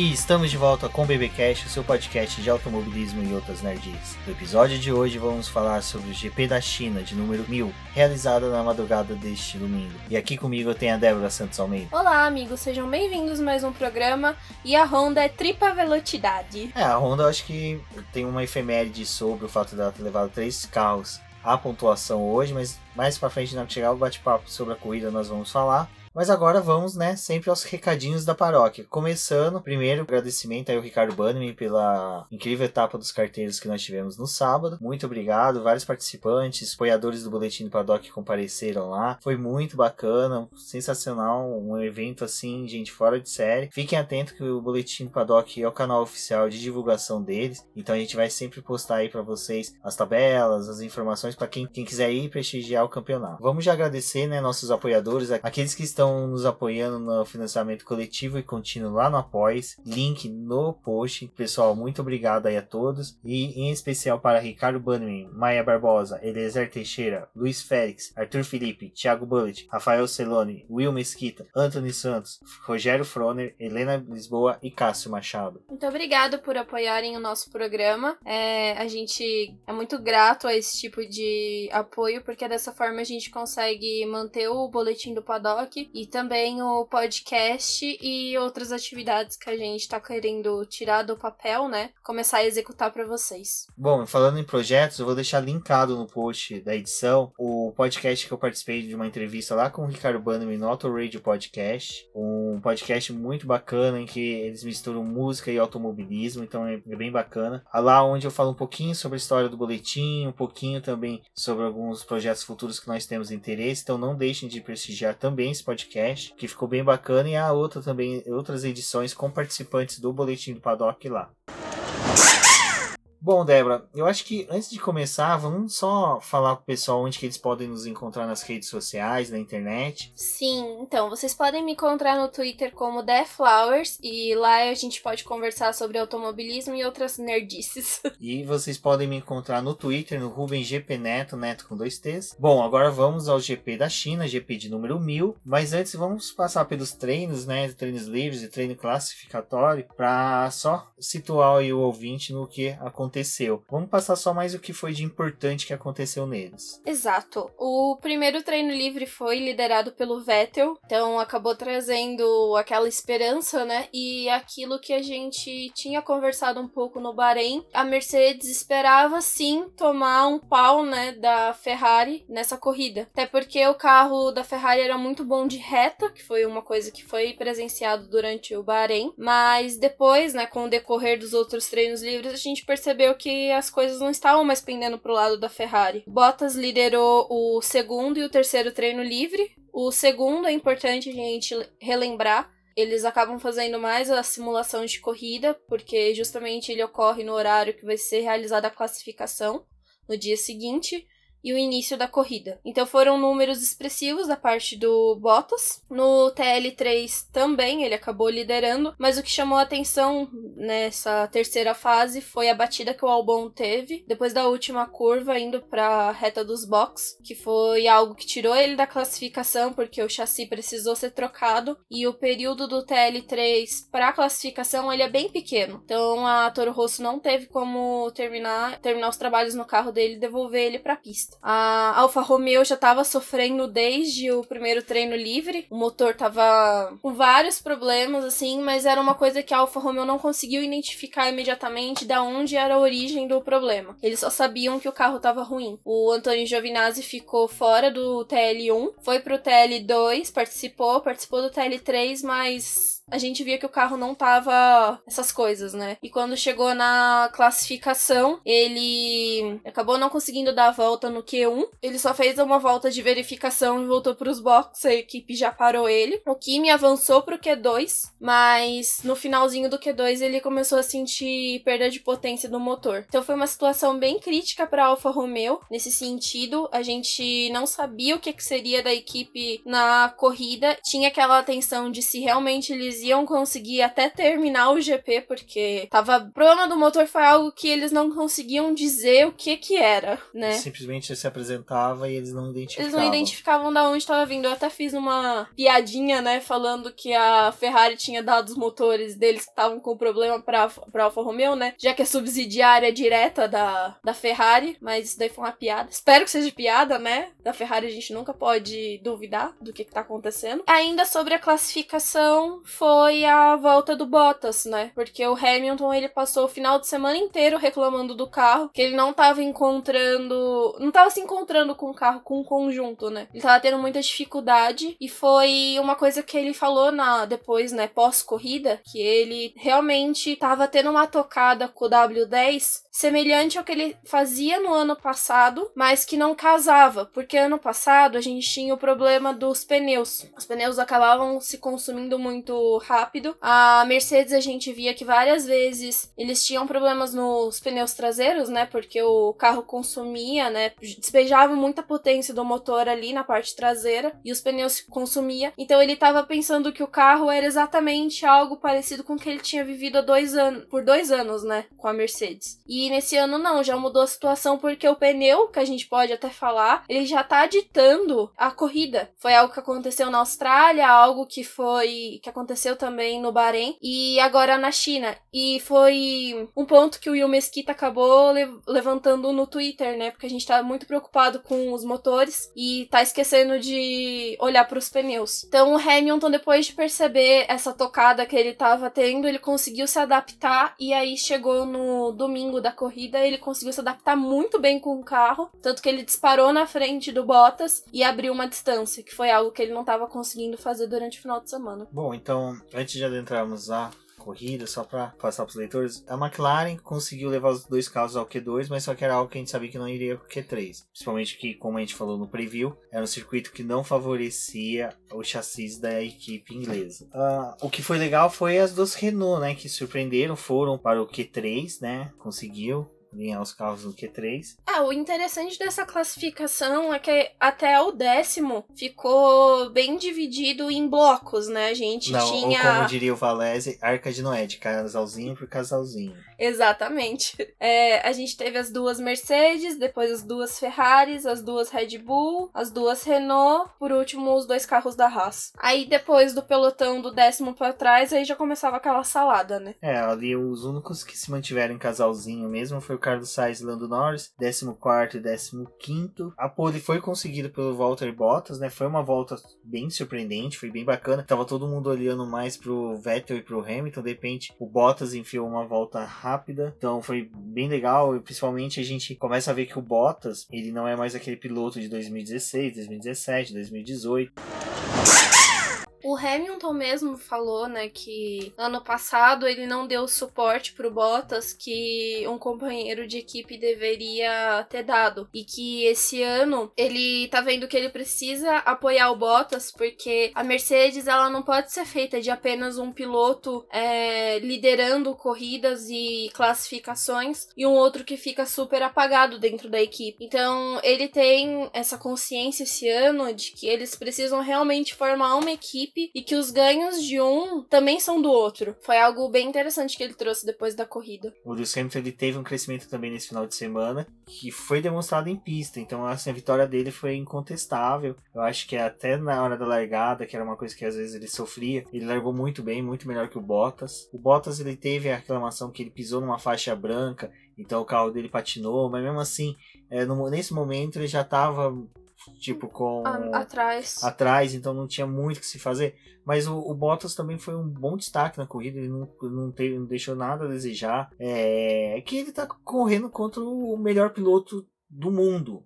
E estamos de volta com o BBcast, o seu podcast de automobilismo e outras nerds. No episódio de hoje vamos falar sobre o GP da China de número 1000, realizado na madrugada deste domingo. E aqui comigo eu tenho a Débora Santos Almeida. Olá, amigos, sejam bem-vindos a mais um programa. E a Honda é tripa velocidade. É, a Honda eu acho que tem uma efeméride sobre o fato dela ter levado três carros à pontuação hoje, mas mais pra frente, na chegar o bate-papo sobre a corrida, nós vamos falar. Mas agora vamos, né, sempre aos recadinhos da paróquia. Começando, primeiro, agradecimento aí ao Ricardo Bannerman pela incrível etapa dos carteiros que nós tivemos no sábado. Muito obrigado, vários participantes, apoiadores do Boletim do Paddock compareceram lá. Foi muito bacana, sensacional, um evento assim, gente, fora de série. Fiquem atentos que o Boletim do Paddock é o canal oficial de divulgação deles, então a gente vai sempre postar aí para vocês as tabelas, as informações para quem, quem quiser ir prestigiar o campeonato. Vamos já agradecer, né, nossos apoiadores, aqueles que estão estão nos apoiando no financiamento coletivo e contínuo lá no Após. Link no post. Pessoal, muito obrigado aí a todos. E em especial para Ricardo Bannerman, Maia Barbosa, Eliezer Teixeira, Luiz Félix, Arthur Felipe, Thiago Bullet, Rafael Celone, Will Mesquita, Anthony Santos, Rogério Froner, Helena Lisboa e Cássio Machado. Muito obrigado por apoiarem o nosso programa. É, a gente é muito grato a esse tipo de apoio, porque dessa forma a gente consegue manter o boletim do Paddock e também o podcast e outras atividades que a gente está querendo tirar do papel, né? Começar a executar para vocês. Bom, falando em projetos, eu vou deixar linkado no post da edição o podcast que eu participei de uma entrevista lá com o Ricardo Bannerman no Auto Radio Podcast. Um podcast muito bacana em que eles misturam música e automobilismo, então é bem bacana. Lá onde eu falo um pouquinho sobre a história do boletim, um pouquinho também sobre alguns projetos futuros que nós temos interesse, então não deixem de prestigiar também esse podcast podcast, que ficou bem bacana, e a outra também, outras edições com participantes do Boletim do Paddock lá. Bom, Débora, eu acho que antes de começar, vamos só falar pro pessoal onde que eles podem nos encontrar nas redes sociais, na internet. Sim, então, vocês podem me encontrar no Twitter como The Flowers e lá a gente pode conversar sobre automobilismo e outras nerdices. E vocês podem me encontrar no Twitter, no Ruben GP Neto, Neto com dois T's. Bom, agora vamos ao GP da China, GP de número 1000, mas antes vamos passar pelos treinos, né, treinos livres e treino classificatório, para só situar o ouvinte no que aconteceu aconteceu. Vamos passar só mais o que foi de importante que aconteceu neles. Exato. O primeiro treino livre foi liderado pelo Vettel, então acabou trazendo aquela esperança, né? E aquilo que a gente tinha conversado um pouco no Bahrein, a Mercedes esperava sim tomar um pau, né, da Ferrari nessa corrida. Até porque o carro da Ferrari era muito bom de reta, que foi uma coisa que foi presenciado durante o Bahrein, mas depois, né, com o decorrer dos outros treinos livres, a gente percebeu percebeu que as coisas não estavam mais pendendo pro lado da Ferrari. Bottas liderou o segundo e o terceiro treino livre. O segundo é importante a gente relembrar. Eles acabam fazendo mais a simulação de corrida, porque justamente ele ocorre no horário que vai ser realizada a classificação no dia seguinte e o início da corrida. Então foram números expressivos da parte do Bottas. No TL3 também ele acabou liderando, mas o que chamou a atenção nessa terceira fase foi a batida que o Albon teve depois da última curva indo para a reta dos box, que foi algo que tirou ele da classificação porque o chassi precisou ser trocado e o período do TL3 para a classificação ele é bem pequeno. Então a Toro Rosso não teve como terminar terminar os trabalhos no carro dele e devolver ele para a pista. A Alfa Romeo já estava sofrendo desde o primeiro treino livre. O motor estava com vários problemas, assim, mas era uma coisa que a Alfa Romeo não conseguiu identificar imediatamente da onde era a origem do problema. Eles só sabiam que o carro estava ruim. O Antônio Giovinazzi ficou fora do TL1, foi pro TL2, participou, participou do TL3, mas a gente via que o carro não tava essas coisas, né? E quando chegou na classificação, ele acabou não conseguindo dar a volta no Q1. Ele só fez uma volta de verificação e voltou para os boxes. A equipe já parou ele. O Kimi avançou pro Q2, mas no finalzinho do Q2 ele começou a sentir perda de potência do motor. Então foi uma situação bem crítica para Alfa Romeo nesse sentido. A gente não sabia o que, que seria da equipe na corrida. Tinha aquela atenção de se realmente eles eles iam conseguir até terminar o GP, porque tava. O problema do motor foi algo que eles não conseguiam dizer o que que era, né? Simplesmente se apresentava e eles não identificavam. Eles não identificavam da onde estava vindo. Eu até fiz uma piadinha, né, falando que a Ferrari tinha dado os motores deles que estavam com problema pra, pra Alfa Romeo, né? Já que é subsidiária direta da, da Ferrari, mas isso daí foi uma piada. Espero que seja piada, né? Da Ferrari a gente nunca pode duvidar do que, que tá acontecendo. Ainda sobre a classificação, foi a volta do Bottas, né? Porque o Hamilton ele passou o final de semana inteiro reclamando do carro, que ele não tava encontrando. Não tava se encontrando com o carro, com o conjunto, né? Ele tava tendo muita dificuldade e foi uma coisa que ele falou na depois, né, pós-corrida, que ele realmente tava tendo uma tocada com o W10 semelhante ao que ele fazia no ano passado, mas que não casava, porque ano passado a gente tinha o problema dos pneus. Os pneus acabavam se consumindo muito rápido. A Mercedes a gente via que várias vezes eles tinham problemas nos pneus traseiros, né? Porque o carro consumia, né? Despejava muita potência do motor ali na parte traseira e os pneus consumia. Então ele estava pensando que o carro era exatamente algo parecido com o que ele tinha vivido há dois anos, por dois anos, né? Com a Mercedes. E nesse ano não, já mudou a situação porque o pneu, que a gente pode até falar, ele já tá ditando a corrida. Foi algo que aconteceu na Austrália, algo que foi que aconteceu também no Bahrein e agora na China. E foi um ponto que o Will Mesquita acabou le levantando no Twitter, né? Porque a gente tá muito preocupado com os motores e tá esquecendo de olhar para os pneus. Então o Hamilton depois de perceber essa tocada que ele tava tendo, ele conseguiu se adaptar e aí chegou no domingo da corrida, ele conseguiu se adaptar muito bem com o carro, tanto que ele disparou na frente do Bottas e abriu uma distância, que foi algo que ele não estava conseguindo fazer durante o final de semana. Bom, então, antes de adentrarmos a corrida, só para passar para os leitores, a McLaren conseguiu levar os dois carros ao Q2, mas só que era algo que a gente sabia que não iria para o Q3. Principalmente que, como a gente falou no preview, era um circuito que não favorecia o chassis da equipe inglesa. Uh, o que foi legal foi as duas Renault, né, que surpreenderam, foram para o Q3, né, conseguiu alinhar os carros no Q3. Ah, o interessante dessa classificação é que até o décimo ficou bem dividido em blocos, né? A gente Não, tinha. Ou como diria o Valese, arca de Noé, de casalzinho por casalzinho. Exatamente. É, a gente teve as duas Mercedes, depois as duas Ferraris, as duas Red Bull, as duas Renault, por último os dois carros da Haas. Aí depois do pelotão do décimo para trás, aí já começava aquela salada, né? É, ali os únicos que se mantiveram em casalzinho mesmo foi Carlos Sainz e Lando Norris, 14 e 15. A pole foi conseguida pelo Walter Bottas, né? Foi uma volta bem surpreendente, foi bem bacana. Tava todo mundo olhando mais pro Vettel e pro Hamilton, de repente o Bottas enfiou uma volta rápida. Então foi bem legal. E principalmente a gente começa a ver que o Bottas, ele não é mais aquele piloto de 2016, 2017, 2018. O Hamilton mesmo falou, né, que ano passado ele não deu suporte pro Bottas que um companheiro de equipe deveria ter dado. E que esse ano ele tá vendo que ele precisa apoiar o Bottas porque a Mercedes ela não pode ser feita de apenas um piloto é, liderando corridas e classificações e um outro que fica super apagado dentro da equipe. Então ele tem essa consciência esse ano de que eles precisam realmente formar uma equipe equipe e que os ganhos de um também são do outro. Foi algo bem interessante que ele trouxe depois da corrida. O Lewis Hamilton ele teve um crescimento também nesse final de semana que foi demonstrado em pista. Então assim, a vitória dele foi incontestável. Eu acho que até na hora da largada, que era uma coisa que às vezes ele sofria, ele largou muito bem, muito melhor que o Bottas. O Bottas ele teve a reclamação que ele pisou numa faixa branca, então o carro dele patinou, mas mesmo assim, é, no, nesse momento ele já estava tipo, com. atrás. Atrás, então não tinha muito o que se fazer. Mas o, o, Bottas também foi um bom destaque na corrida, ele não, não, teve, não deixou nada a desejar. É que ele tá correndo contra o melhor piloto do mundo.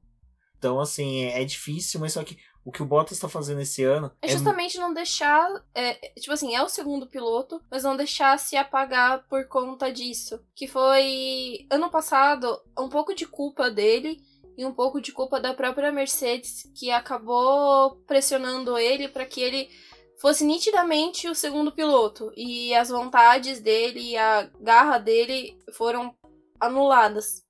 Então, assim, é, é difícil, mas só que o que o Bottas tá fazendo esse ano. É justamente é... não deixar. É, tipo assim, é o segundo piloto, mas não deixar se apagar por conta disso. Que foi ano passado um pouco de culpa dele e um pouco de culpa da própria Mercedes, que acabou pressionando ele para que ele fosse nitidamente o segundo piloto. E as vontades dele e a garra dele foram anuladas.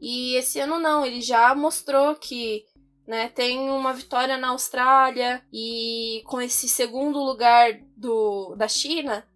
E esse ano não, ele já mostrou que né? Tem uma vitória na Austrália e com esse segundo lugar do, da China,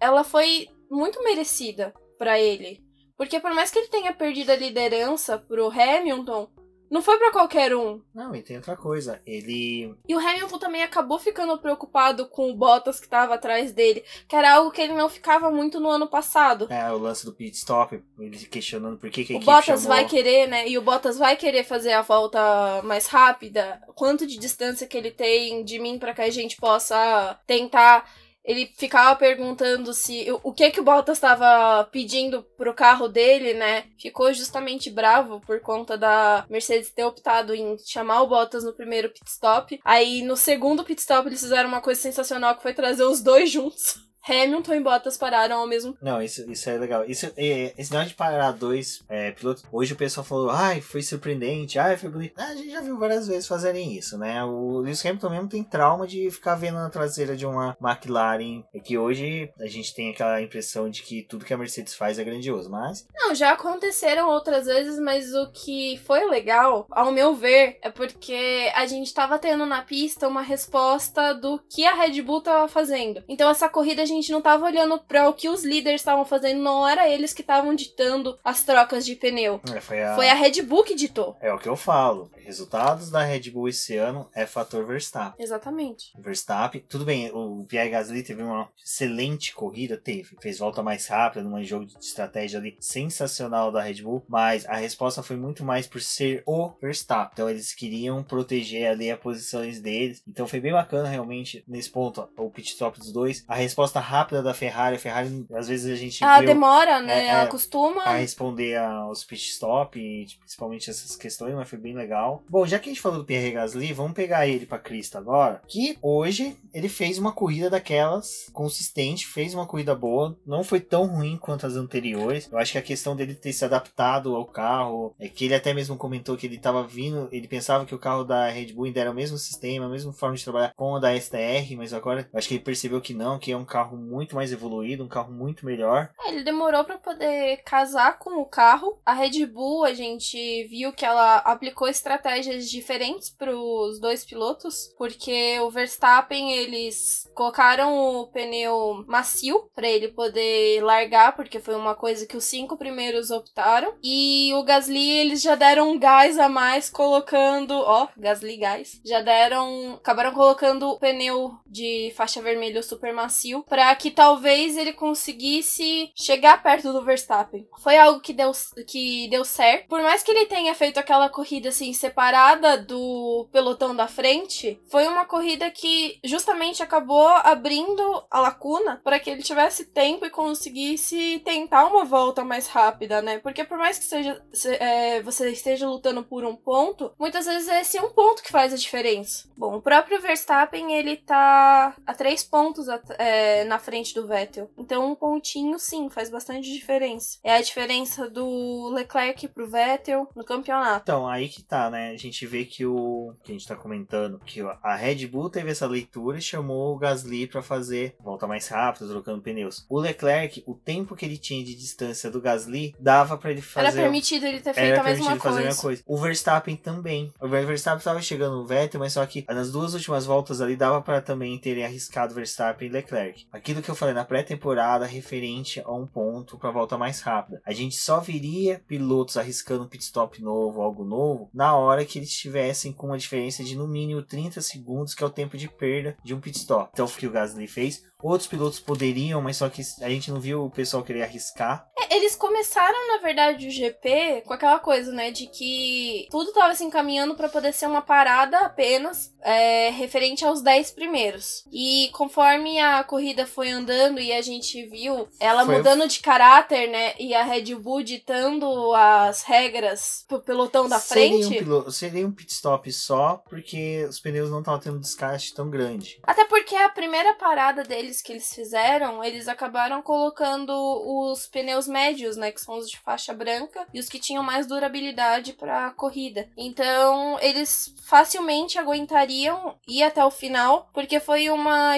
ela foi muito merecida para ele. Porque por mais que ele tenha perdido a liderança pro Hamilton, não foi para qualquer um. Não, e tem outra coisa. Ele. E o Hamilton também acabou ficando preocupado com o Bottas que estava atrás dele, que era algo que ele não ficava muito no ano passado. É, o lance do pit stop, ele questionando por que, que a o equipe Bottas chamou... vai querer, né? E o Bottas vai querer fazer a volta mais rápida. Quanto de distância que ele tem de mim para que a gente possa tentar ele ficava perguntando se o que que o Bottas estava pedindo pro carro dele, né? Ficou justamente bravo por conta da Mercedes ter optado em chamar o Bottas no primeiro pit stop. Aí no segundo pit stop eles fizeram uma coisa sensacional que foi trazer os dois juntos. Hamilton e Bottas pararam ao mesmo Não, isso, isso é legal. Isso, é, esse negócio de parar dois é, pilotos. Hoje o pessoal falou, ai, foi surpreendente, ai, foi bonito. Ah, a gente já viu várias vezes fazerem isso, né? O Lewis Hamilton mesmo tem trauma de ficar vendo na traseira de uma McLaren. É que hoje a gente tem aquela impressão de que tudo que a Mercedes faz é grandioso, mas. Não, já aconteceram outras vezes, mas o que foi legal, ao meu ver, é porque a gente tava tendo na pista uma resposta do que a Red Bull tava fazendo. Então essa corrida a gente gente não tava olhando para o que os líderes estavam fazendo, não era eles que estavam ditando as trocas de pneu. É, foi, a... foi a Red Bull que ditou. É o que eu falo. Resultados da Red Bull esse ano é fator Verstappen. Exatamente. Verstappen, tudo bem, o Pierre Gasly teve uma excelente corrida, teve. Fez volta mais rápida, num jogo de estratégia ali sensacional da Red Bull, mas a resposta foi muito mais por ser o Verstappen. Então eles queriam proteger ali as posições deles. Então foi bem bacana realmente nesse ponto, o pit stop dos dois. A resposta rápida da Ferrari. A Ferrari, às vezes a gente. Ela demora, né? É, ela é, costuma. A responder aos pit stop, e tipo, principalmente essas questões, mas foi bem legal. Bom, já que a gente falou do Pierre Gasly, vamos pegar ele pra Crista agora. Que hoje ele fez uma corrida daquelas consistente, fez uma corrida boa. Não foi tão ruim quanto as anteriores. Eu acho que a questão dele ter se adaptado ao carro é que ele até mesmo comentou que ele tava vindo, ele pensava que o carro da Red Bull ainda era o mesmo sistema, a mesma forma de trabalhar com a da STR, mas agora eu acho que ele percebeu que não, que é um carro carro muito mais evoluído, um carro muito melhor. É, ele demorou para poder casar com o carro. A Red Bull, a gente viu que ela aplicou estratégias diferentes para os dois pilotos, porque o Verstappen eles colocaram o pneu macio para ele poder largar, porque foi uma coisa que os cinco primeiros optaram. E o Gasly eles já deram um gás a mais colocando, ó, Gasly gás. Já deram, acabaram colocando o pneu de faixa vermelha super macio para que talvez ele conseguisse chegar perto do Verstappen. Foi algo que deu, que deu certo. Por mais que ele tenha feito aquela corrida assim separada do pelotão da frente, foi uma corrida que justamente acabou abrindo a lacuna para que ele tivesse tempo e conseguisse tentar uma volta mais rápida, né? Porque por mais que seja se, é, você esteja lutando por um ponto, muitas vezes é esse um ponto que faz a diferença. Bom, o próprio Verstappen ele tá a três pontos é, na frente do Vettel. Então, um pontinho, sim, faz bastante diferença. É a diferença do Leclerc pro Vettel no campeonato. Então, aí que tá, né? A gente vê que o. que a gente tá comentando, que a Red Bull teve essa leitura e chamou o Gasly para fazer volta mais rápido, trocando pneus. O Leclerc, o tempo que ele tinha de distância do Gasly, dava para ele fazer. Era permitido ele ter feito a mesma coisa. a mesma coisa. O Verstappen também. O Verstappen tava chegando no Vettel, mas só que nas duas últimas voltas ali dava para também terem arriscado Verstappen e Leclerc. Aquilo que eu falei na pré-temporada referente a um ponto para volta mais rápida. A gente só viria pilotos arriscando um pit stop novo, algo novo, na hora que eles estivessem com uma diferença de no mínimo 30 segundos, que é o tempo de perda de um pit stop. Então, o que o Gasly fez. Outros pilotos poderiam, mas só que a gente não viu o pessoal querer arriscar. É, eles começaram, na verdade, o GP com aquela coisa, né, de que tudo estava se encaminhando para poder ser uma parada apenas é, referente aos 10 primeiros. E conforme a corrida foi andando e a gente viu ela foi... mudando de caráter, né? E a Red Bull ditando as regras pro pelotão da seria frente. Um piloto, seria um pit stop só, porque os pneus não estavam tendo desgaste tão grande. Até porque a primeira parada deles que eles fizeram, eles acabaram colocando os pneus médios né, que são os de faixa branca e os que tinham mais durabilidade para corrida. Então, eles facilmente aguentariam ir até o final, porque foi uma,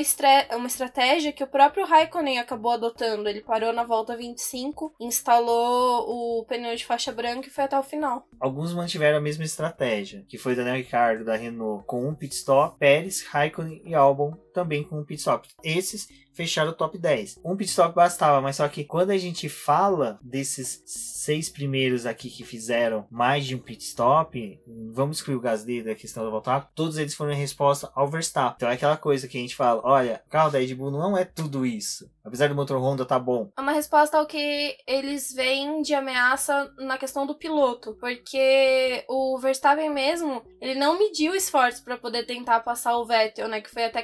uma estratégia que o próprio Raikkonen acabou adotando. Ele parou na volta 25, instalou o pneu de faixa branca e foi até o final. Alguns mantiveram a mesma estratégia, que foi Daniel Ricciardo da Renault com um pit stop, Pérez, Raikkonen e Albon também com um pit stop. Esses fechar o top 10. Um pit stop bastava, mas só que quando a gente fala desses seis primeiros aqui que fizeram mais de um pit stop, vamos excluir o Gasly da questão do voltar, todos eles foram em resposta ao Verstappen. Então é aquela coisa que a gente fala, olha, o carro da Red Bull não é tudo isso. Apesar do motor Honda tá bom. É uma resposta ao que eles veem de ameaça na questão do piloto, porque o Verstappen mesmo, ele não mediu esforços para poder tentar passar o Vettel, né, que foi até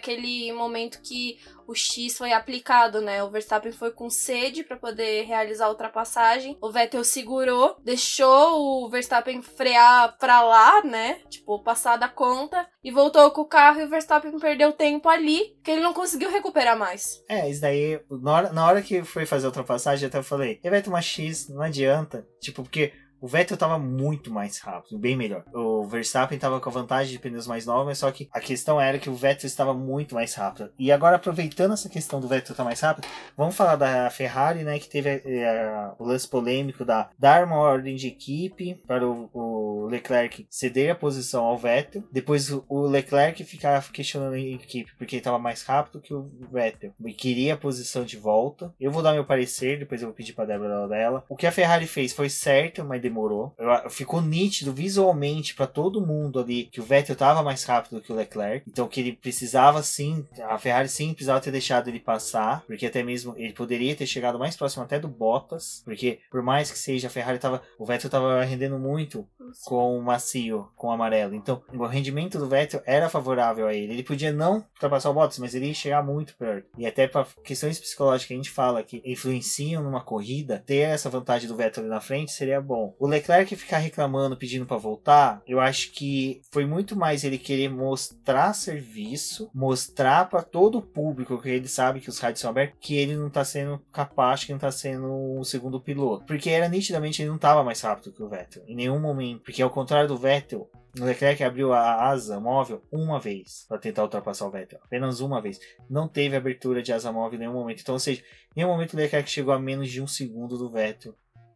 momento que o X foi aplicado, né? O Verstappen foi com sede para poder realizar a ultrapassagem. O Vettel segurou, deixou o Verstappen frear para lá, né? Tipo, passar da conta e voltou com o carro e o Verstappen perdeu tempo ali, que ele não conseguiu recuperar mais. É, isso daí, na hora, na hora que foi fazer a ultrapassagem, eu até falei, ele vai tomar X, não adianta. Tipo, porque o Vettel estava muito mais rápido, bem melhor. O Verstappen estava com a vantagem de pneus mais novos, mas só que a questão era que o Vettel estava muito mais rápido. E agora, aproveitando essa questão do Vettel estar tá mais rápido, vamos falar da Ferrari, né? Que teve é, o lance polêmico da dar uma ordem de equipe para o, o Leclerc ceder a posição ao Vettel. Depois o Leclerc ficar questionando a equipe porque ele estava mais rápido que o Vettel e queria a posição de volta. Eu vou dar meu parecer, depois eu vou pedir para Débora dela. O que a Ferrari fez foi certo, mas demorou. Eu, ficou nítido visualmente para todo mundo ali que o Vettel estava mais rápido que o Leclerc. Então que ele precisava sim, a Ferrari sim precisava ter deixado ele passar, porque até mesmo ele poderia ter chegado mais próximo até do Bottas, porque por mais que seja a Ferrari tava, o Vettel estava rendendo muito com o macio, com o amarelo. Então, o rendimento do Vettel era favorável a ele. Ele podia não ultrapassar o Bottas, mas ele ia chegar muito perto. E até para questões psicológicas que a gente fala que influenciam numa corrida, ter essa vantagem do Vettel ali na frente seria bom. O Leclerc ficar reclamando, pedindo para voltar, eu acho que foi muito mais ele querer mostrar serviço, mostrar para todo o público que ele sabe que os rádios são abertos, que ele não tá sendo capaz, que não tá sendo o segundo piloto. Porque era nitidamente ele não tava mais rápido que o Vettel, em nenhum momento. Porque ao contrário do Vettel, o Leclerc abriu a asa móvel uma vez para tentar ultrapassar o Vettel. Apenas uma vez. Não teve abertura de asa móvel em nenhum momento. Então, ou seja, em nenhum momento o Leclerc chegou a menos de um segundo do Vettel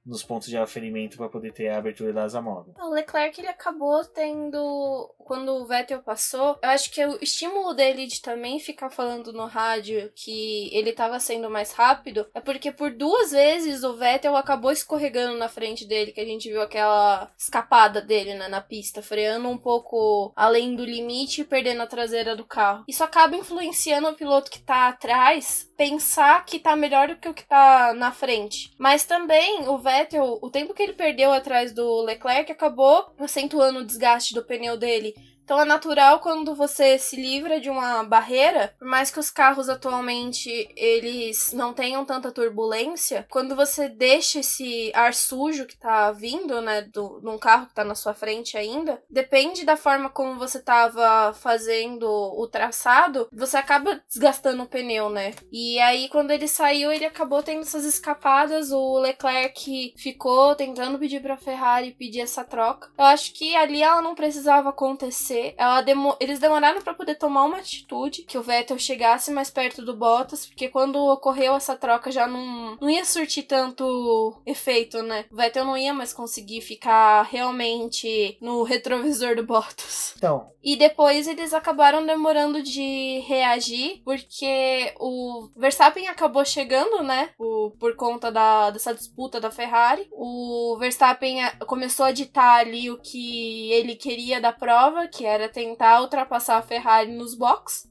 nos pontos de aferimento para poder ter a abertura da asa móvel. O Leclerc ele acabou tendo quando o Vettel passou, eu acho que o estímulo dele de também ficar falando no rádio que ele estava sendo mais rápido é porque por duas vezes o Vettel acabou escorregando na frente dele, que a gente viu aquela escapada dele né, na pista, freando um pouco além do limite e perdendo a traseira do carro. Isso acaba influenciando o piloto que tá atrás pensar que tá melhor do que o que tá na frente. Mas também o Vettel, o tempo que ele perdeu atrás do Leclerc acabou acentuando o desgaste do pneu dele. Então é natural quando você se livra de uma barreira, por mais que os carros atualmente eles não tenham tanta turbulência, quando você deixa esse ar sujo que tá vindo, né, do, de um carro que tá na sua frente ainda, depende da forma como você tava fazendo o traçado, você acaba desgastando o pneu, né? E aí quando ele saiu, ele acabou tendo essas escapadas, o Leclerc ficou tentando pedir para Ferrari pedir essa troca. Eu acho que ali ela não precisava acontecer acontecer. Demo... Eles demoraram para poder tomar uma atitude, que o Vettel chegasse mais perto do Bottas, porque quando ocorreu essa troca já não, não ia surtir tanto efeito, né? O Vettel não ia mais conseguir ficar realmente no retrovisor do Bottas. Então. E depois eles acabaram demorando de reagir, porque o Verstappen acabou chegando, né? O, por conta da, dessa disputa da Ferrari. O Verstappen começou a ditar ali o que ele queria da prova, que era tentar ultrapassar a Ferrari nos box.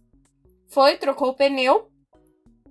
Foi, trocou o pneu.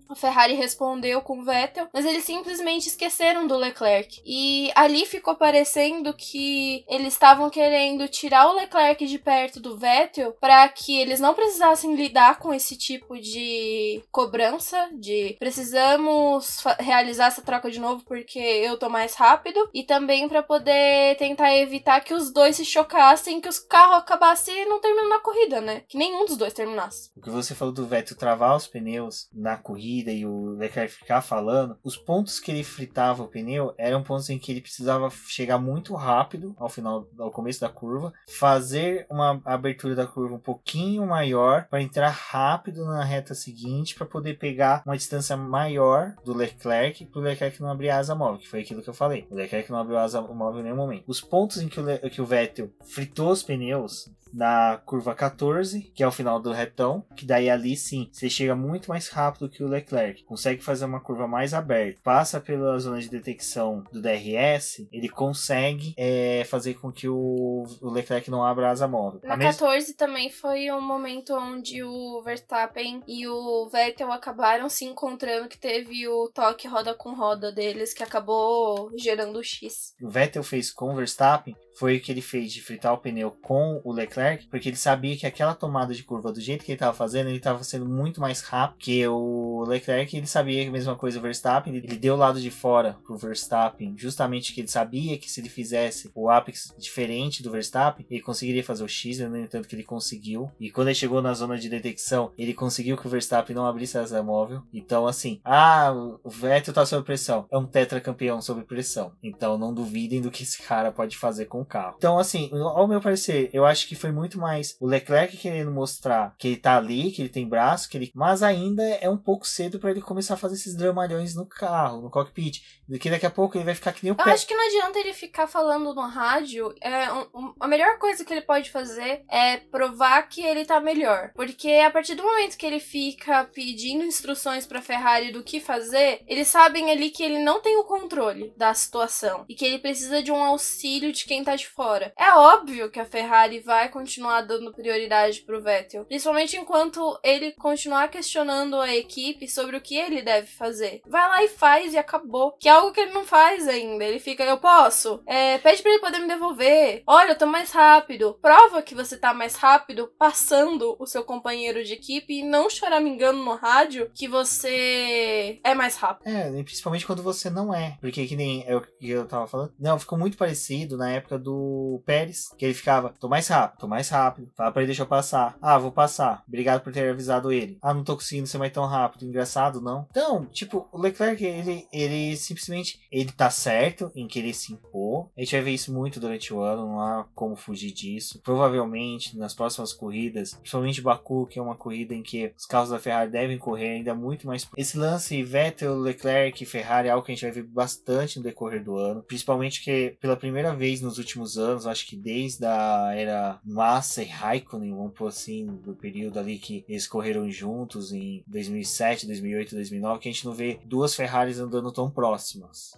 A Ferrari respondeu com o Vettel, mas eles simplesmente esqueceram do Leclerc. E ali ficou parecendo que eles estavam querendo tirar o Leclerc de perto do Vettel para que eles não precisassem lidar com esse tipo de cobrança de precisamos realizar essa troca de novo porque eu tô mais rápido e também para poder tentar evitar que os dois se chocassem, que os carros acabassem não terminando a corrida, né? Que nenhum dos dois terminasse. O que você falou do Vettel travar os pneus na corrida corrida e o Leclerc ficar falando, os pontos que ele fritava o pneu eram pontos em que ele precisava chegar muito rápido ao final, ao começo da curva, fazer uma abertura da curva um pouquinho maior para entrar rápido na reta seguinte para poder pegar uma distância maior do Leclerc para o Leclerc não abrir a asa móvel, que foi aquilo que eu falei. O Leclerc não abriu a asa móvel em nenhum momento. Os pontos em que o, Le que o Vettel fritou os pneus na curva 14, que é o final do retão, que daí ali sim você chega muito mais rápido que o Leclerc, consegue fazer uma curva mais aberta, passa pela zona de detecção do DRS, ele consegue é, fazer com que o, o, Leclerc não abra a asa móvel. Na a 14 também foi um momento onde o Verstappen e o Vettel acabaram se encontrando, que teve o toque roda com roda deles, que acabou gerando o X. O Vettel fez com o Verstappen foi o que ele fez de fritar o pneu com o Leclerc, porque ele sabia que aquela tomada de curva do jeito que ele estava fazendo, ele estava sendo muito mais rápido que o Leclerc. Ele sabia que a mesma coisa o Verstappen, ele deu o lado de fora pro Verstappen, justamente que ele sabia que se ele fizesse o apex diferente do Verstappen, ele conseguiria fazer o X, no entanto que ele conseguiu. E quando ele chegou na zona de detecção, ele conseguiu que o Verstappen não abrisse a asa móvel. Então assim, ah, o Vettel tá sob pressão. É um tetracampeão sob pressão. Então não duvidem do que esse cara pode fazer com carro. Então, assim, ao meu parecer, eu acho que foi muito mais o Leclerc querendo mostrar que ele tá ali, que ele tem braço, que ele. Mas ainda é um pouco cedo para ele começar a fazer esses dramalhões no carro, no cockpit. Que daqui a pouco ele vai ficar que nem o Eu pé. acho que não adianta ele ficar falando no rádio. É, um, um, a melhor coisa que ele pode fazer é provar que ele tá melhor. Porque a partir do momento que ele fica pedindo instruções pra Ferrari do que fazer, eles sabem ali que ele não tem o controle da situação. E que ele precisa de um auxílio de quem tá fora. É óbvio que a Ferrari vai continuar dando prioridade pro Vettel, principalmente enquanto ele continuar questionando a equipe sobre o que ele deve fazer. Vai lá e faz e acabou. Que é algo que ele não faz ainda. Ele fica, eu posso? É, pede pra ele poder me devolver. Olha, eu tô mais rápido. Prova que você tá mais rápido passando o seu companheiro de equipe e não choramingando no rádio que você é mais rápido. É, principalmente quando você não é. Porque que nem eu, eu tava falando. Não, ficou muito parecido na época do Pérez, que ele ficava, tô mais rápido, tô mais rápido. Fala pra ele, deixa eu passar. Ah, vou passar. Obrigado por ter avisado ele. Ah, não tô conseguindo ser mais tão rápido. Engraçado, não? Então, tipo, o Leclerc, ele, ele simplesmente, ele tá certo em querer se impor. A gente vai ver isso muito durante o ano, não há como fugir disso. Provavelmente, nas próximas corridas, principalmente Baku, que é uma corrida em que os carros da Ferrari devem correr ainda muito mais. Esse lance Vettel, Leclerc Ferrari é algo que a gente vai ver bastante no decorrer do ano. Principalmente que, pela primeira vez nos últimos anos, acho que desde a era Massa e Raikkonen, vamos por assim, do período ali que eles correram juntos em 2007, 2008, 2009, que a gente não vê duas Ferraris andando tão próximas.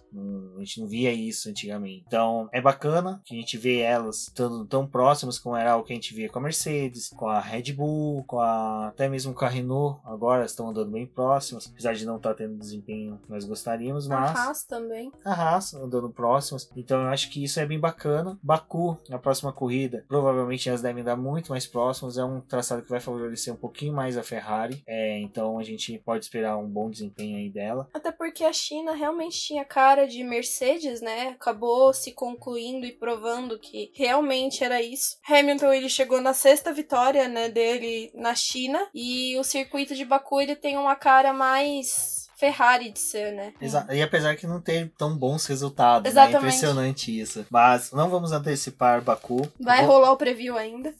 a gente não via isso antigamente. Então é bacana que a gente vê elas estando tão próximas como era o que a gente via com a Mercedes, com a Red Bull, com a até mesmo com a Renault. Agora estão andando bem próximas, apesar de não estar tendo o desempenho que nós gostaríamos, mas a Haas também. A Haas andando próximas. Então eu acho que isso é bem bacana. Baku, na próxima corrida, provavelmente elas devem dar muito mais próximas. É um traçado que vai favorecer um pouquinho mais a Ferrari. É, então a gente pode esperar um bom desempenho aí dela. Até porque a China realmente tinha cara de Mercedes, né? Acabou se concluindo e provando que realmente era isso. Hamilton ele chegou na sexta vitória, né, dele na China e o circuito de Baku ele tem uma cara mais Ferrari de ser, né? Exato. E apesar que não ter tão bons resultados, né? Né? Impressionante isso. Mas não vamos antecipar Baku. Vai Vou... rolar o preview ainda.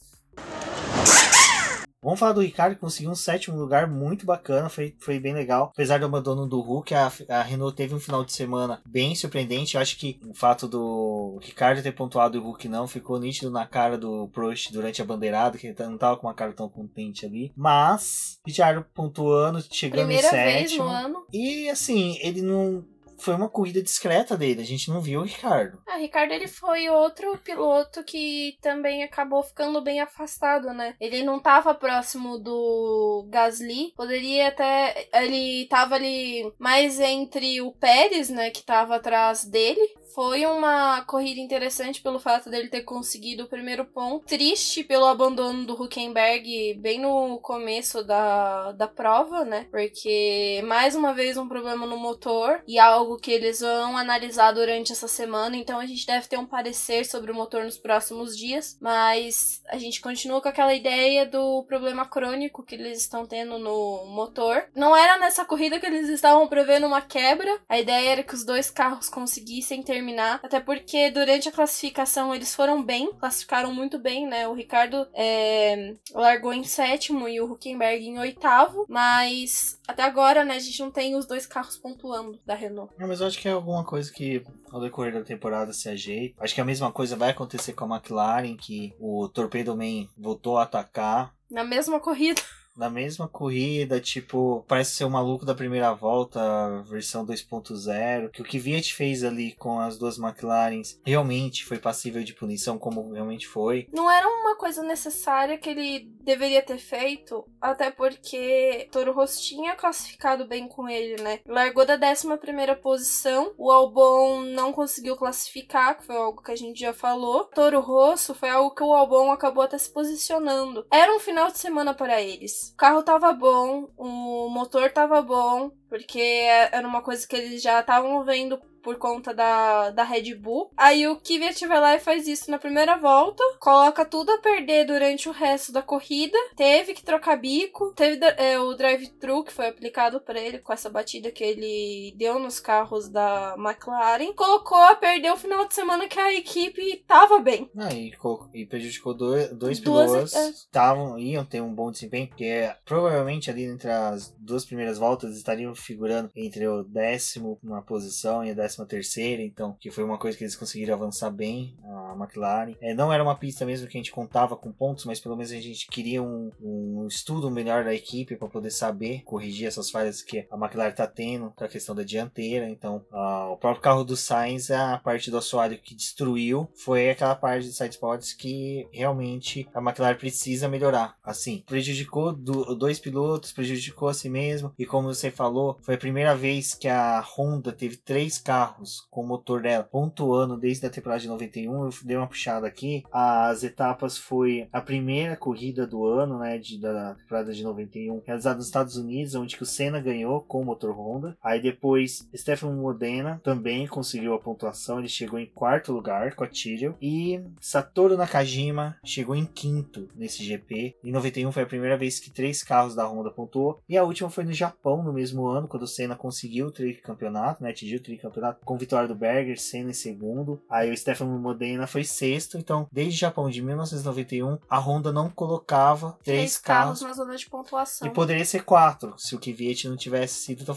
Vamos falar do Ricardo, que conseguiu um sétimo lugar muito bacana, foi, foi bem legal. Apesar do abandono do Hulk, a, a Renault teve um final de semana bem surpreendente. Eu acho que o fato do Ricardo ter pontuado e o Hulk não ficou nítido na cara do Prost durante a bandeirada, que ele não tava com uma cara tão contente ali. Mas, Ricardo pontuando, chegando Primeira em sétimo. Vez no ano. E assim, ele não foi uma corrida discreta dele. A gente não viu o Ricardo. Ah, Ricardo ele foi outro piloto que também acabou ficando bem afastado, né? Ele não tava próximo do Gasly. Poderia até. Ele tava ali mais entre o Pérez, né? Que tava atrás dele. Foi uma corrida interessante pelo fato dele ter conseguido o primeiro ponto. Triste pelo abandono do Huckenberg bem no começo da, da prova, né? Porque mais uma vez um problema no motor e algo que eles vão analisar durante essa semana, então a gente deve ter um parecer sobre o motor nos próximos dias, mas a gente continua com aquela ideia do problema crônico que eles estão tendo no motor. Não era nessa corrida que eles estavam prevendo uma quebra, a ideia era que os dois carros conseguissem terminar, até porque durante a classificação eles foram bem, classificaram muito bem, né? O Ricardo é, largou em sétimo e o Huckenberg em oitavo, mas até agora, né, a gente não tem os dois carros pontuando da Renault. Não, mas eu acho que é alguma coisa que ao decorrer da temporada se ajeita. Acho que a mesma coisa vai acontecer com a McLaren, que o Torpedo Man voltou a atacar. Na mesma corrida na mesma corrida, tipo, parece ser o maluco da primeira volta, versão 2.0, que o que Viet fez ali com as duas McLarens realmente foi passível de punição, como realmente foi. Não era uma coisa necessária que ele deveria ter feito, até porque Toro Rosso tinha classificado bem com ele, né? Largou da 11 primeira posição, o Albon não conseguiu classificar, que foi algo que a gente já falou. Toro Rosso foi algo que o Albon acabou até se posicionando. Era um final de semana para eles. O carro tava bom, o motor tava bom, porque era uma coisa que eles já estavam vendo por conta da, da Red Bull. Aí o Kvyat vai lá e faz isso na primeira volta, coloca tudo a perder durante o resto da corrida, teve que trocar bico, teve é, o drive-thru que foi aplicado para ele com essa batida que ele deu nos carros da McLaren, colocou a perder o final de semana que a equipe tava bem. Ah, e, e prejudicou dois, dois pilotos é. estavam é. iam ter um bom desempenho, porque é, provavelmente ali entre as duas primeiras voltas estariam figurando entre o décimo uma posição e a décima terceira, então, que foi uma coisa que eles conseguiram avançar bem, a McLaren. É, não era uma pista mesmo que a gente contava com pontos, mas pelo menos a gente queria um, um estudo melhor da equipe para poder saber corrigir essas falhas que a McLaren está tendo com a questão da dianteira. Então, o próprio carro do Sainz, a parte do assoalho que destruiu, foi aquela parte de side spots que realmente a McLaren precisa melhorar. Assim, prejudicou do, dois pilotos, prejudicou a si mesmo, e como você falou, foi a primeira vez que a Honda teve três carros com o motor dela pontuando desde a temporada de 91. Eu dei uma puxada aqui. As etapas foi a primeira corrida do ano, né, de, da temporada de 91, realizada nos Estados Unidos, onde que o Senna ganhou com o motor Honda. Aí depois Stefano Modena também conseguiu a pontuação, ele chegou em quarto lugar com a Tyrrell e Satoru Nakajima chegou em quinto nesse GP. Em 91 foi a primeira vez que três carros da Honda pontuou e a última foi no Japão no mesmo ano, quando o Senna conseguiu o tricampeonato, né? Atingiu o tricampeonato com vitória do Berger, Senna em segundo. Aí o Stefano Modena foi sexto. Então, desde o Japão de 1991, a Honda não colocava três, três carros, carros na zona de pontuação. E poderia ser quatro, se o Kvyat não tivesse sido tão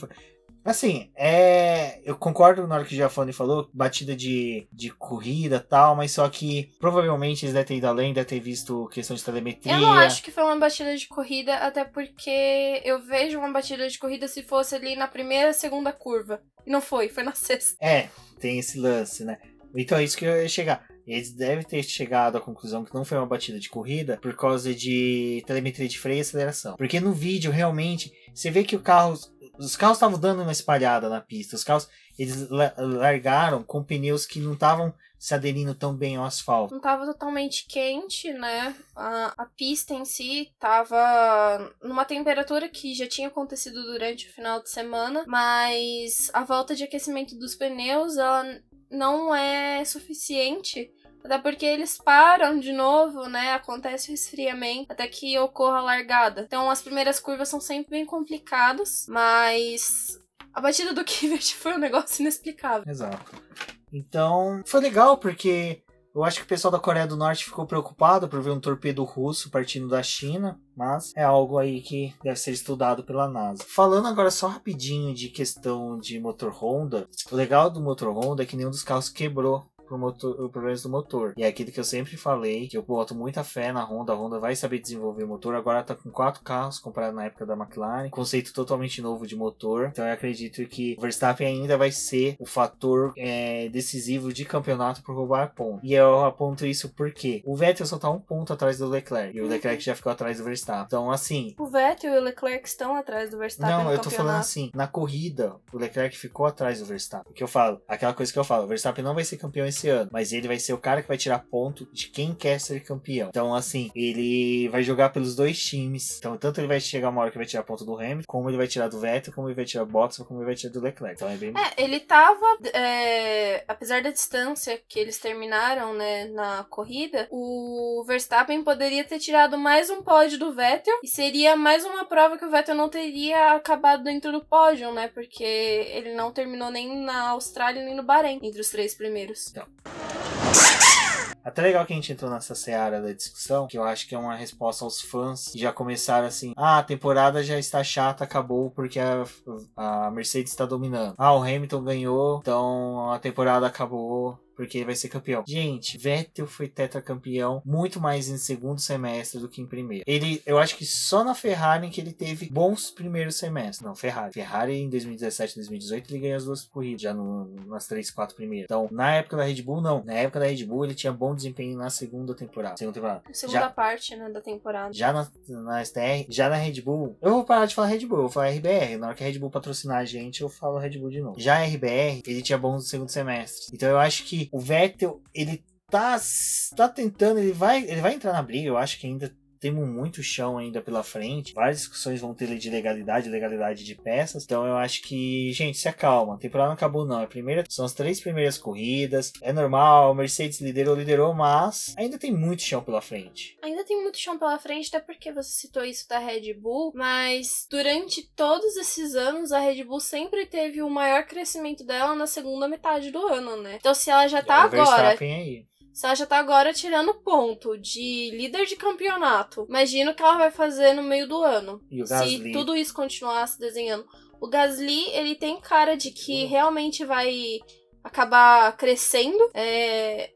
Assim, é. Eu concordo na hora que o Giafone falou, batida de, de corrida tal, mas só que provavelmente eles devem ter ido além, devem ter visto questão de telemetria. Eu não acho que foi uma batida de corrida, até porque eu vejo uma batida de corrida se fosse ali na primeira, segunda curva. E não foi, foi na sexta. É, tem esse lance, né? Então é isso que eu ia chegar. Eles devem ter chegado à conclusão que não foi uma batida de corrida por causa de telemetria de freio e aceleração. Porque no vídeo, realmente, você vê que o carro os carros estavam dando uma espalhada na pista. Os carros eles largaram com pneus que não estavam se aderindo tão bem ao asfalto. Não estava totalmente quente, né? A, a pista em si estava numa temperatura que já tinha acontecido durante o final de semana, mas a volta de aquecimento dos pneus ela não é suficiente até porque eles param de novo, né? Acontece o esfriamento até que ocorra a largada. Então as primeiras curvas são sempre bem complicadas, mas a batida do Kvyat foi um negócio inexplicável. Exato. Então, foi legal porque eu acho que o pessoal da Coreia do Norte ficou preocupado por ver um torpedo russo partindo da China, mas é algo aí que deve ser estudado pela NASA. Falando agora só rapidinho de questão de motor Honda, o legal do motor Honda é que nenhum dos carros quebrou pro motor, problemas do motor. E é aquilo que eu sempre falei, que eu boto muita fé na Honda. A Honda vai saber desenvolver o motor. Agora tá com quatro carros comparado na época da McLaren. Conceito totalmente novo de motor. Então eu acredito que o Verstappen ainda vai ser o fator é, decisivo de campeonato por roubar ponto. E eu aponto isso porque o Vettel só tá um ponto atrás do Leclerc. E o Leclerc já ficou atrás do Verstappen. Então, assim. O Vettel e o Leclerc estão atrás do Verstappen. Não, eu tô falando assim, na corrida, o Leclerc ficou atrás do Verstappen. O que eu falo? Aquela coisa que eu falo, o Verstappen não vai ser campeão esse esse ano, mas ele vai ser o cara que vai tirar ponto de quem quer ser campeão. Então, assim, ele vai jogar pelos dois times. Então, tanto ele vai chegar uma hora que vai tirar ponto do Hamilton, como ele vai tirar do Vettel, como ele vai tirar do Bottas, como ele vai tirar do Leclerc. Então, é bem. É, ele tava. É, apesar da distância que eles terminaram, né, na corrida, o Verstappen poderia ter tirado mais um pódio do Vettel e seria mais uma prova que o Vettel não teria acabado dentro do pódio, né? Porque ele não terminou nem na Austrália nem no Bahrein entre os três primeiros. Então. Até legal que a gente entrou nessa seara da discussão, que eu acho que é uma resposta aos fãs que já começaram assim: ah, a temporada já está chata, acabou porque a, a Mercedes está dominando. Ah, o Hamilton ganhou, então a temporada acabou porque ele vai ser campeão. Gente, Vettel foi tetracampeão muito mais em segundo semestre do que em primeiro. Ele, eu acho que só na Ferrari que ele teve bons primeiros semestres. Não, Ferrari. Ferrari em 2017 e 2018 ele ganhou as duas corridas, já no, nas três, quatro primeiras. Então, na época da Red Bull, não. Na época da Red Bull ele tinha bom desempenho na segunda temporada. Segunda temporada. Segunda já, parte, né, da temporada. Já na, na STR, já na Red Bull. Eu vou parar de falar Red Bull, eu vou falar RBR. Na hora que a Red Bull patrocinar a gente, eu falo Red Bull de novo. Já a RBR, ele tinha bons segundo semestre. Então eu acho que o Vettel, ele tá, tá tentando, ele vai, ele vai entrar na briga, eu acho que ainda temos muito chão ainda pela frente. Várias discussões vão ter de legalidade, legalidade de peças. Então eu acho que, gente, se acalma. A temporada não acabou, não. A primeira, são as três primeiras corridas. É normal, Mercedes liderou, liderou, mas ainda tem muito chão pela frente. Ainda tem muito chão pela frente, até porque você citou isso da Red Bull, mas durante todos esses anos a Red Bull sempre teve o maior crescimento dela na segunda metade do ano, né? Então se ela já tá agora. Aí. Já tá agora tirando ponto de líder de campeonato, imagina o que ela vai fazer no meio do ano. E o se tudo isso continuar se desenhando. O Gasly, ele tem cara de que realmente vai acabar crescendo. É,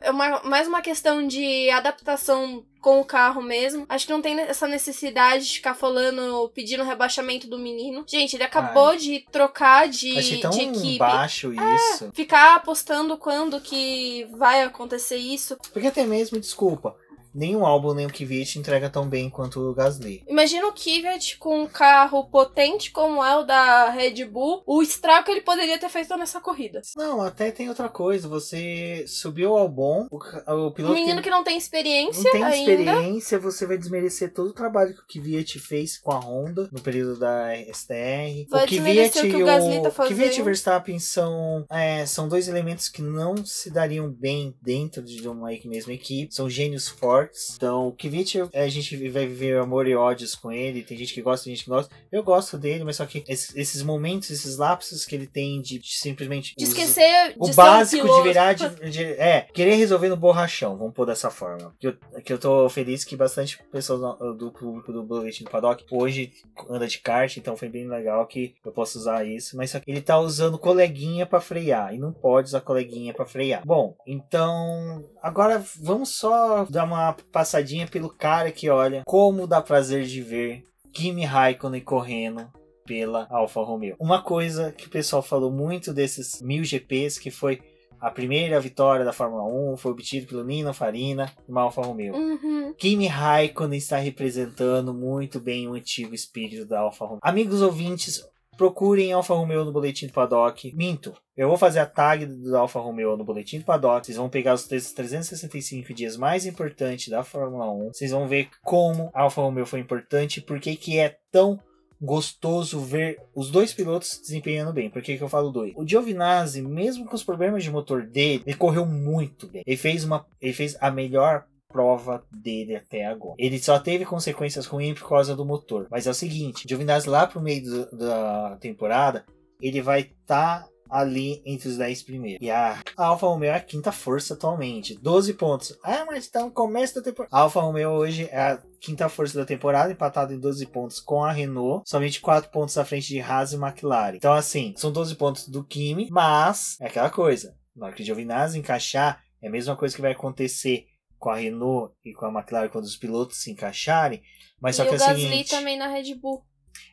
é uma, mais uma questão de adaptação com o carro mesmo. Acho que não tem essa necessidade de ficar falando, pedindo rebaixamento do menino. Gente, ele acabou Ai. de trocar de, Achei tão de equipe. baixo é, isso. Ficar apostando quando que vai acontecer isso. Porque até mesmo, desculpa, nenhum álbum nem o Kvyat entrega tão bem quanto o Gasly. Imagina o Kvyat com um carro potente como é o da Red Bull, o estrago que ele poderia ter feito nessa corrida. Não, até tem outra coisa. Você subiu ao bom, o, o piloto. Um menino que, que não tem experiência. Não tem ainda. experiência, você vai desmerecer todo o trabalho que o Kvyat fez com a Honda no período da STR. Vai o Kvyat e o, Gasly tá fazendo. Kvyat e Verstappen são, é, são dois elementos que não se dariam bem dentro de uma mesma equipe. São gênios fortes então, o Kvyat, a gente vai viver amor e ódios com ele. Tem gente que gosta, tem gente que gosta. Eu gosto dele, mas só que esses momentos, esses lapsos que ele tem de, de simplesmente. De esquecer o básico de virar. De, de, é, querer resolver no borrachão, vamos pôr dessa forma. Que eu, que eu tô feliz que bastante pessoas do público do Boletim do Paddock hoje anda de kart, então foi bem legal que eu posso usar isso. Mas só que ele tá usando coleguinha para frear e não pode usar coleguinha para frear. Bom, então agora vamos só dar uma passadinha pelo cara que olha como dá prazer de ver Kimi Raikkonen correndo pela Alfa Romeo. Uma coisa que o pessoal falou muito desses mil GPs que foi a primeira vitória da Fórmula 1 foi obtida pelo Nino Farina uma Alfa Romeo. Uhum. Kimi Raikkonen está representando muito bem o antigo espírito da Alfa Romeo. Amigos ouvintes, procurem Alfa Romeo no Boletim do Paddock. Minto. Eu vou fazer a tag do Alfa Romeo no Boletim do Paddock. Vocês vão pegar os 365 dias mais importantes da Fórmula 1. Vocês vão ver como a Alfa Romeo foi importante por que que é tão gostoso ver os dois pilotos desempenhando bem. Por que, que eu falo dois? O Giovinazzi, mesmo com os problemas de motor dele, ele correu muito bem. Ele fez, uma, ele fez a melhor prova dele até agora. Ele só teve consequências ruins por causa do motor. Mas é o seguinte, Giovinazzi lá pro meio do, da temporada, ele vai estar tá ali entre os 10 primeiros. E a Alfa Romeo é a quinta força atualmente. 12 pontos. Ah, mas tá no começo da temporada. A Alfa Romeo hoje é a quinta força da temporada, empatado em 12 pontos com a Renault, somente 4 pontos à frente de Haas e McLaren. Então, assim, são 12 pontos do Kimi, mas é aquela coisa. Na hora que o Giovinazzi encaixar, é a mesma coisa que vai acontecer com a Renault e com a McLaren quando os pilotos se encaixarem. Mas e só que o é o Gasly seguinte, também na Red Bull.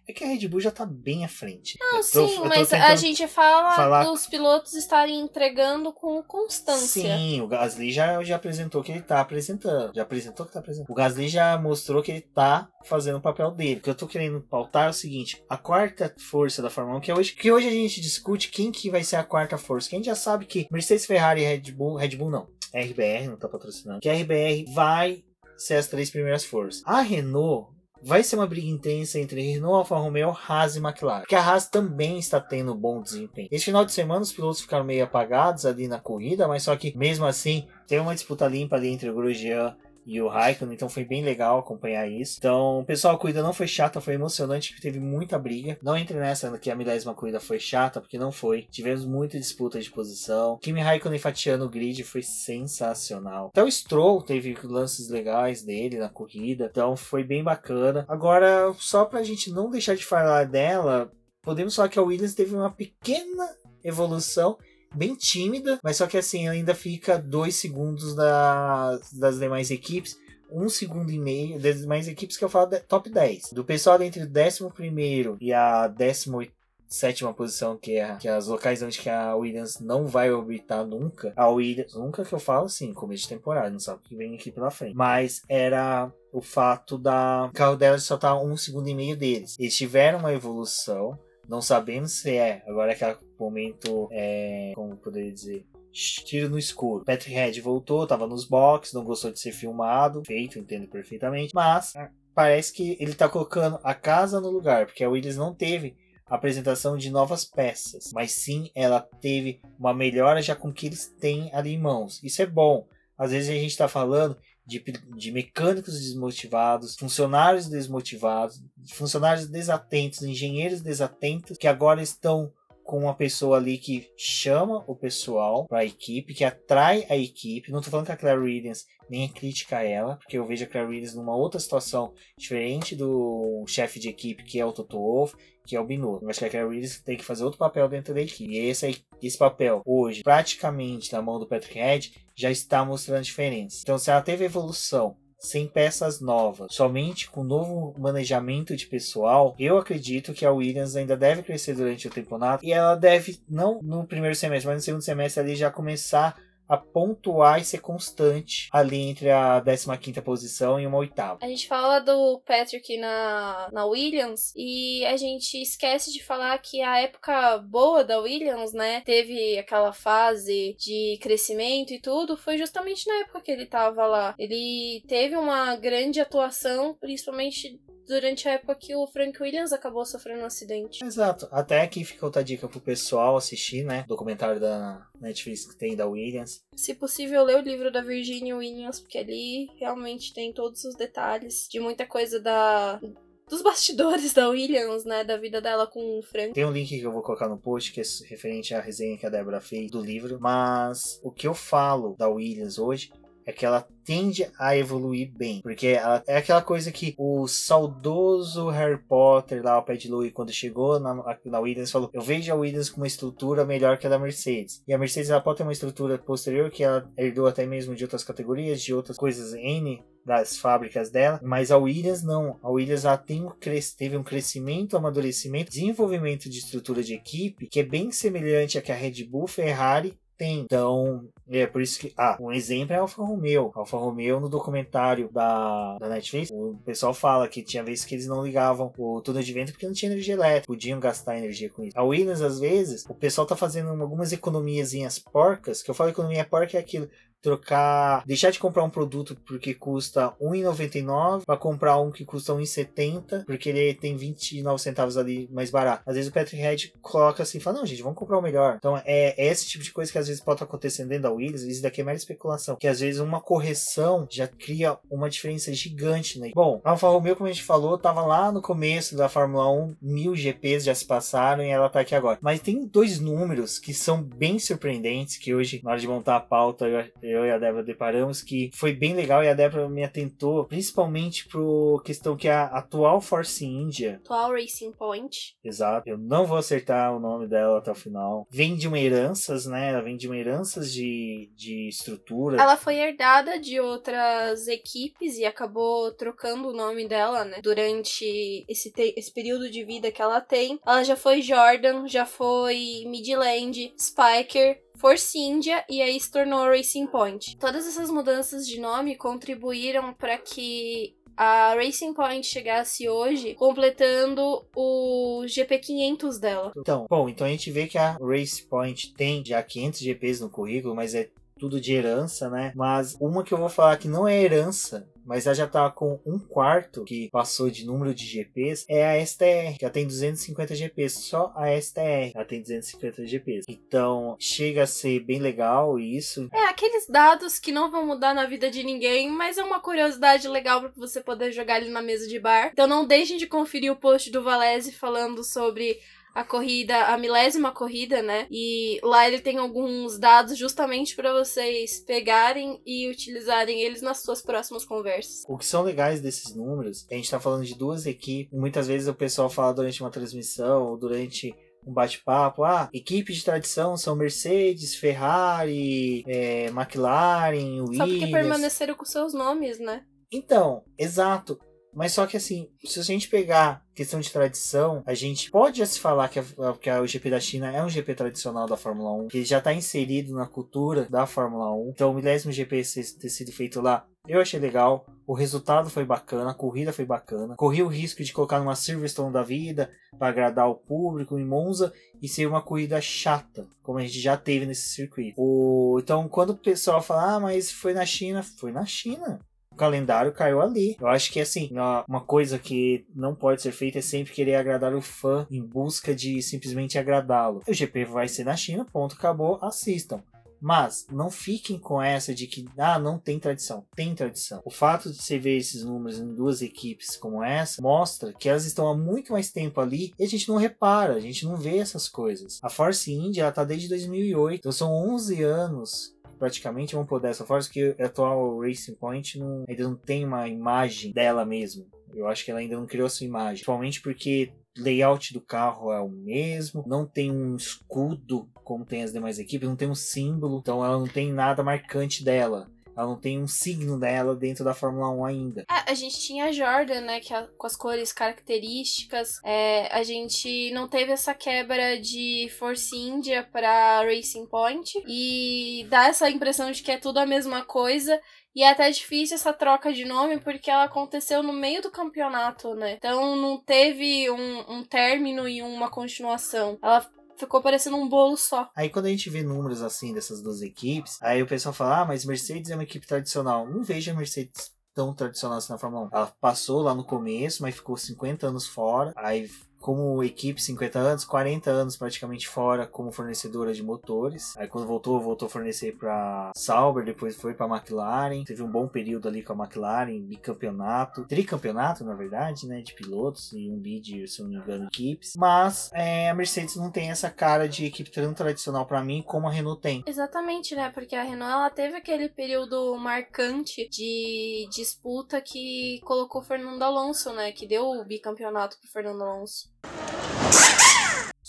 É que a Red Bull já tá bem à frente. Não, tô- sim, mas a gente fala falar- dos pilotos estarem entregando com constância. Sim, o Gasly já, já apresentou que ele tá apresentando. Já apresentou que tá apresentando. O Gasly já mostrou que ele tá fazendo o papel dele. O que eu tô querendo pautar é o seguinte: a quarta força da Fórmula 1, que é hoje, que hoje a gente discute quem que vai ser a quarta força. Que a gente já sabe que Mercedes, Ferrari e Red Bull, Red Bull não, RBR não tá patrocinando. Que a RBR vai ser as três primeiras forças. A Renault vai ser uma briga intensa entre Renault, Alfa Romeo, Haas e McLaren. Porque a Haas também está tendo bom desempenho. Esse final de semana os pilotos ficaram meio apagados ali na corrida, mas só que mesmo assim tem uma disputa limpa ali entre o Grosjean e o Raikkonen, então foi bem legal acompanhar isso. Então, pessoal, a corrida não foi chata, foi emocionante, teve muita briga. Não entre nessa que a milésima corrida foi chata, porque não foi. Tivemos muita disputa de posição. Kimi Raikkonen fatiando o grid foi sensacional. Até o Stroll teve lances legais dele na corrida, então foi bem bacana. Agora, só pra gente não deixar de falar dela, podemos falar que a Williams teve uma pequena evolução bem tímida, mas só que assim ainda fica dois segundos da, das demais equipes. Um segundo e meio das demais equipes que eu falo top 10. Do pessoal entre o 11 e a 18 sétima posição, que é que é as locais onde que a Williams não vai orbitar nunca. A Williams, nunca que eu falo assim, começo de temporada, não sabe o que vem aqui pela frente. Mas era o fato da o carro dela só tá um segundo e meio deles. Eles tiveram uma evolução, não sabemos se é. Agora é aquele momento, é, como poderia dizer, tiro no escuro. Patrick Head voltou, tava nos boxes, não gostou de ser filmado, feito, entendo perfeitamente. Mas parece que ele tá colocando a casa no lugar, porque a Williams não teve apresentação de novas peças, mas sim ela teve uma melhora já com o que eles têm ali em mãos. Isso é bom. Às vezes a gente está falando de, de mecânicos desmotivados, funcionários desmotivados, funcionários desatentos, engenheiros desatentos que agora estão com uma pessoa ali que chama o pessoal para a equipe, que atrai a equipe. Não tô falando que a Claire Williams nem é crítica a ela, porque eu vejo a Claire Williams numa outra situação diferente do chefe de equipe que é o Toto Wolff, que é o Binotto. Eu acho que a Claire Williams tem que fazer outro papel dentro da equipe. E esse, esse papel, hoje, praticamente na mão do Patrick Head, já está mostrando diferença. Então, se ela teve evolução sem peças novas, somente com novo manejamento de pessoal, eu acredito que a Williams ainda deve crescer durante o campeonato e ela deve, não no primeiro semestre, mas no segundo semestre ali já começar a pontuar e ser constante ali entre a 15ª posição e uma oitava. A gente fala do Patrick na, na Williams e a gente esquece de falar que a época boa da Williams, né, teve aquela fase de crescimento e tudo, foi justamente na época que ele tava lá. Ele teve uma grande atuação, principalmente durante a época que o Frank Williams acabou sofrendo um acidente. Exato. Até aqui fica outra dica pro pessoal assistir, né? Documentário da Netflix que tem da Williams. Se possível, ler o livro da Virginia Williams, porque ali realmente tem todos os detalhes de muita coisa da dos bastidores da Williams, né, da vida dela com o Frank. Tem um link que eu vou colocar no post que é referente à resenha que a Débora fez do livro, mas o que eu falo da Williams hoje é que ela tende a evoluir bem. Porque ela, é aquela coisa que o saudoso Harry Potter lá, o Pat Louis, quando chegou na, na Williams, falou: Eu vejo a Williams com uma estrutura melhor que a da Mercedes. E a Mercedes ela pode ter uma estrutura posterior que ela herdou até mesmo de outras categorias, de outras coisas N das fábricas dela, mas a Williams não. A Williams ela tem um teve um crescimento, amadurecimento, desenvolvimento de estrutura de equipe que é bem semelhante a que a Red Bull, Ferrari tem. Então, é por isso que. Ah, um exemplo é a Alfa Romeo. A Alfa Romeo, no documentário da, da Netflix, o pessoal fala que tinha vezes que eles não ligavam o túnel de vento porque não tinha energia elétrica, podiam gastar energia com isso. A Williams, às vezes, o pessoal tá fazendo algumas economiazinhas porcas, que eu falo economia porca é aquilo trocar, deixar de comprar um produto porque custa R$1,99 para comprar um que custa R$1,70 porque ele tem 29 centavos ali mais barato. Às vezes o Patrick Head coloca assim, fala, não gente, vamos comprar o melhor. Então é, é esse tipo de coisa que às vezes pode estar acontecendo dentro da Williams, isso daqui é mera especulação, que às vezes uma correção já cria uma diferença gigante, né? Bom, a Alfa Romeo, como a gente falou, tava lá no começo da Fórmula 1, mil GPs já se passaram e ela tá aqui agora. Mas tem dois números que são bem surpreendentes, que hoje, na hora de montar a pauta, eu, eu e a Débora deparamos, que foi bem legal e a Débora me atentou principalmente pro questão que a atual Force India. Atual Racing Point. Exato, eu não vou acertar o nome dela até o final. Vem de uma heranças, né? Ela vem de uma heranças de, de estrutura. Ela foi herdada de outras equipes e acabou trocando o nome dela, né? Durante esse, esse período de vida que ela tem. Ela já foi Jordan, já foi Midland, Spiker, Force India e aí se tornou Racing Point. Todas essas mudanças de nome contribuíram para que a Racing Point chegasse hoje completando o GP500 dela. Então, bom, então a gente vê que a Racing Point tem já 500 GPs no currículo, mas é tudo de herança, né? Mas uma que eu vou falar que não é herança, mas ela já tá com um quarto que passou de número de GPs, é a STR, que já tem 250 GPs, só a STR ela tem 250 GPs. Então, chega a ser bem legal isso. É, aqueles dados que não vão mudar na vida de ninguém, mas é uma curiosidade legal para você poder jogar ali na mesa de bar. Então não deixem de conferir o post do Valese falando sobre a corrida, a milésima corrida, né? E lá ele tem alguns dados justamente para vocês pegarem e utilizarem eles nas suas próximas conversas. O que são legais desses números, a gente tá falando de duas equipes. Muitas vezes o pessoal fala durante uma transmissão ou durante um bate-papo. Ah, equipes de tradição são Mercedes, Ferrari, é, McLaren, Williams. Só porque permaneceram com seus nomes, né? Então, exato. Mas só que assim, se a gente pegar questão de tradição, a gente pode já se falar que, a, que a, o GP da China é um GP tradicional da Fórmula 1, que já está inserido na cultura da Fórmula 1. Então, o milésimo GP ter sido feito lá, eu achei legal. O resultado foi bacana, a corrida foi bacana. Corri o risco de colocar numa Silverstone da vida para agradar o público em Monza e ser uma corrida chata, como a gente já teve nesse circuito. O... Então, quando o pessoal fala, ah, mas foi na China, foi na China o calendário caiu ali. Eu acho que assim, uma coisa que não pode ser feita é sempre querer agradar o fã em busca de simplesmente agradá-lo. O GP vai ser na China, ponto, acabou, assistam. Mas não fiquem com essa de que ah, não tem tradição. Tem tradição. O fato de você ver esses números em duas equipes como essa mostra que elas estão há muito mais tempo ali e a gente não repara, a gente não vê essas coisas. A Force India ela tá desde 2008, então são 11 anos praticamente vão poder dessa forma que a atual Racing Point não, ainda não tem uma imagem dela mesmo. Eu acho que ela ainda não criou sua imagem. Principalmente porque layout do carro é o mesmo, não tem um escudo como tem as demais equipes, não tem um símbolo, então ela não tem nada marcante dela. Ela não tem um signo dela dentro da Fórmula 1 ainda. É, a gente tinha a Jordan, né? Que é, com as cores características. É, a gente não teve essa quebra de Force India para Racing Point. E dá essa impressão de que é tudo a mesma coisa. E é até difícil essa troca de nome porque ela aconteceu no meio do campeonato, né? Então não teve um, um término e uma continuação. Ela ficou parecendo um bolo só. Aí quando a gente vê números assim dessas duas equipes, aí o pessoal fala: ah, mas Mercedes é uma equipe tradicional. Não vejo a Mercedes tão tradicional assim na Fórmula 1. Ela passou lá no começo, mas ficou 50 anos fora. Aí como equipe 50 anos, 40 anos praticamente fora como fornecedora de motores. Aí quando voltou, voltou a fornecer para Sauber, depois foi para McLaren. Teve um bom período ali com a McLaren, bicampeonato, tricampeonato na verdade, né, de pilotos e um bid, se não me engano, equipes. Mas é, a Mercedes não tem essa cara de equipe tão tradicional para mim como a Renault tem. Exatamente, né? Porque a Renault ela teve aquele período marcante de disputa que colocou Fernando Alonso, né, que deu o bicampeonato pro Fernando Alonso.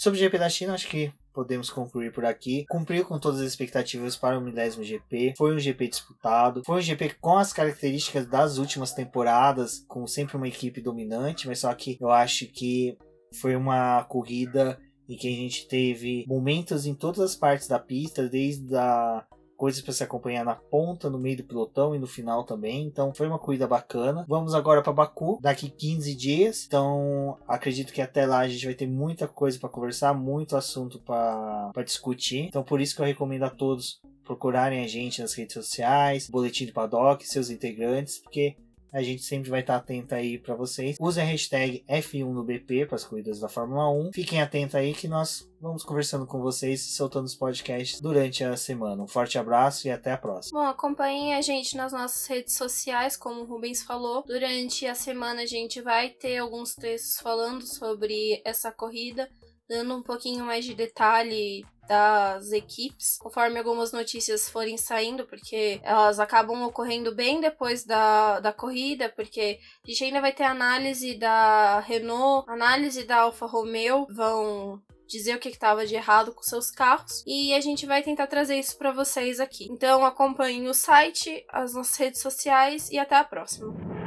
Sobre o GP da China, acho que podemos concluir por aqui. Cumpriu com todas as expectativas para o milésimo GP. Foi um GP disputado. Foi um GP com as características das últimas temporadas, com sempre uma equipe dominante, mas só que eu acho que foi uma corrida em que a gente teve momentos em todas as partes da pista, desde a coisas para se acompanhar na ponta, no meio do pelotão e no final também. Então foi uma corrida bacana. Vamos agora para Baku, daqui 15 dias. Então acredito que até lá a gente vai ter muita coisa para conversar, muito assunto para discutir. Então por isso que eu recomendo a todos procurarem a gente nas redes sociais, Boletim do Paddock, seus integrantes, porque a gente sempre vai estar atento aí para vocês. Use a hashtag F1 no BP para as corridas da Fórmula 1. Fiquem atentos aí que nós vamos conversando com vocês e soltando os podcasts durante a semana. Um forte abraço e até a próxima. Bom, acompanhem a gente nas nossas redes sociais, como o Rubens falou. Durante a semana a gente vai ter alguns textos falando sobre essa corrida, dando um pouquinho mais de detalhe das equipes, conforme algumas notícias forem saindo, porque elas acabam ocorrendo bem depois da, da corrida, porque a gente ainda vai ter análise da Renault, análise da Alfa Romeo, vão dizer o que estava de errado com seus carros e a gente vai tentar trazer isso para vocês aqui. Então acompanhem o site, as nossas redes sociais e até a próxima.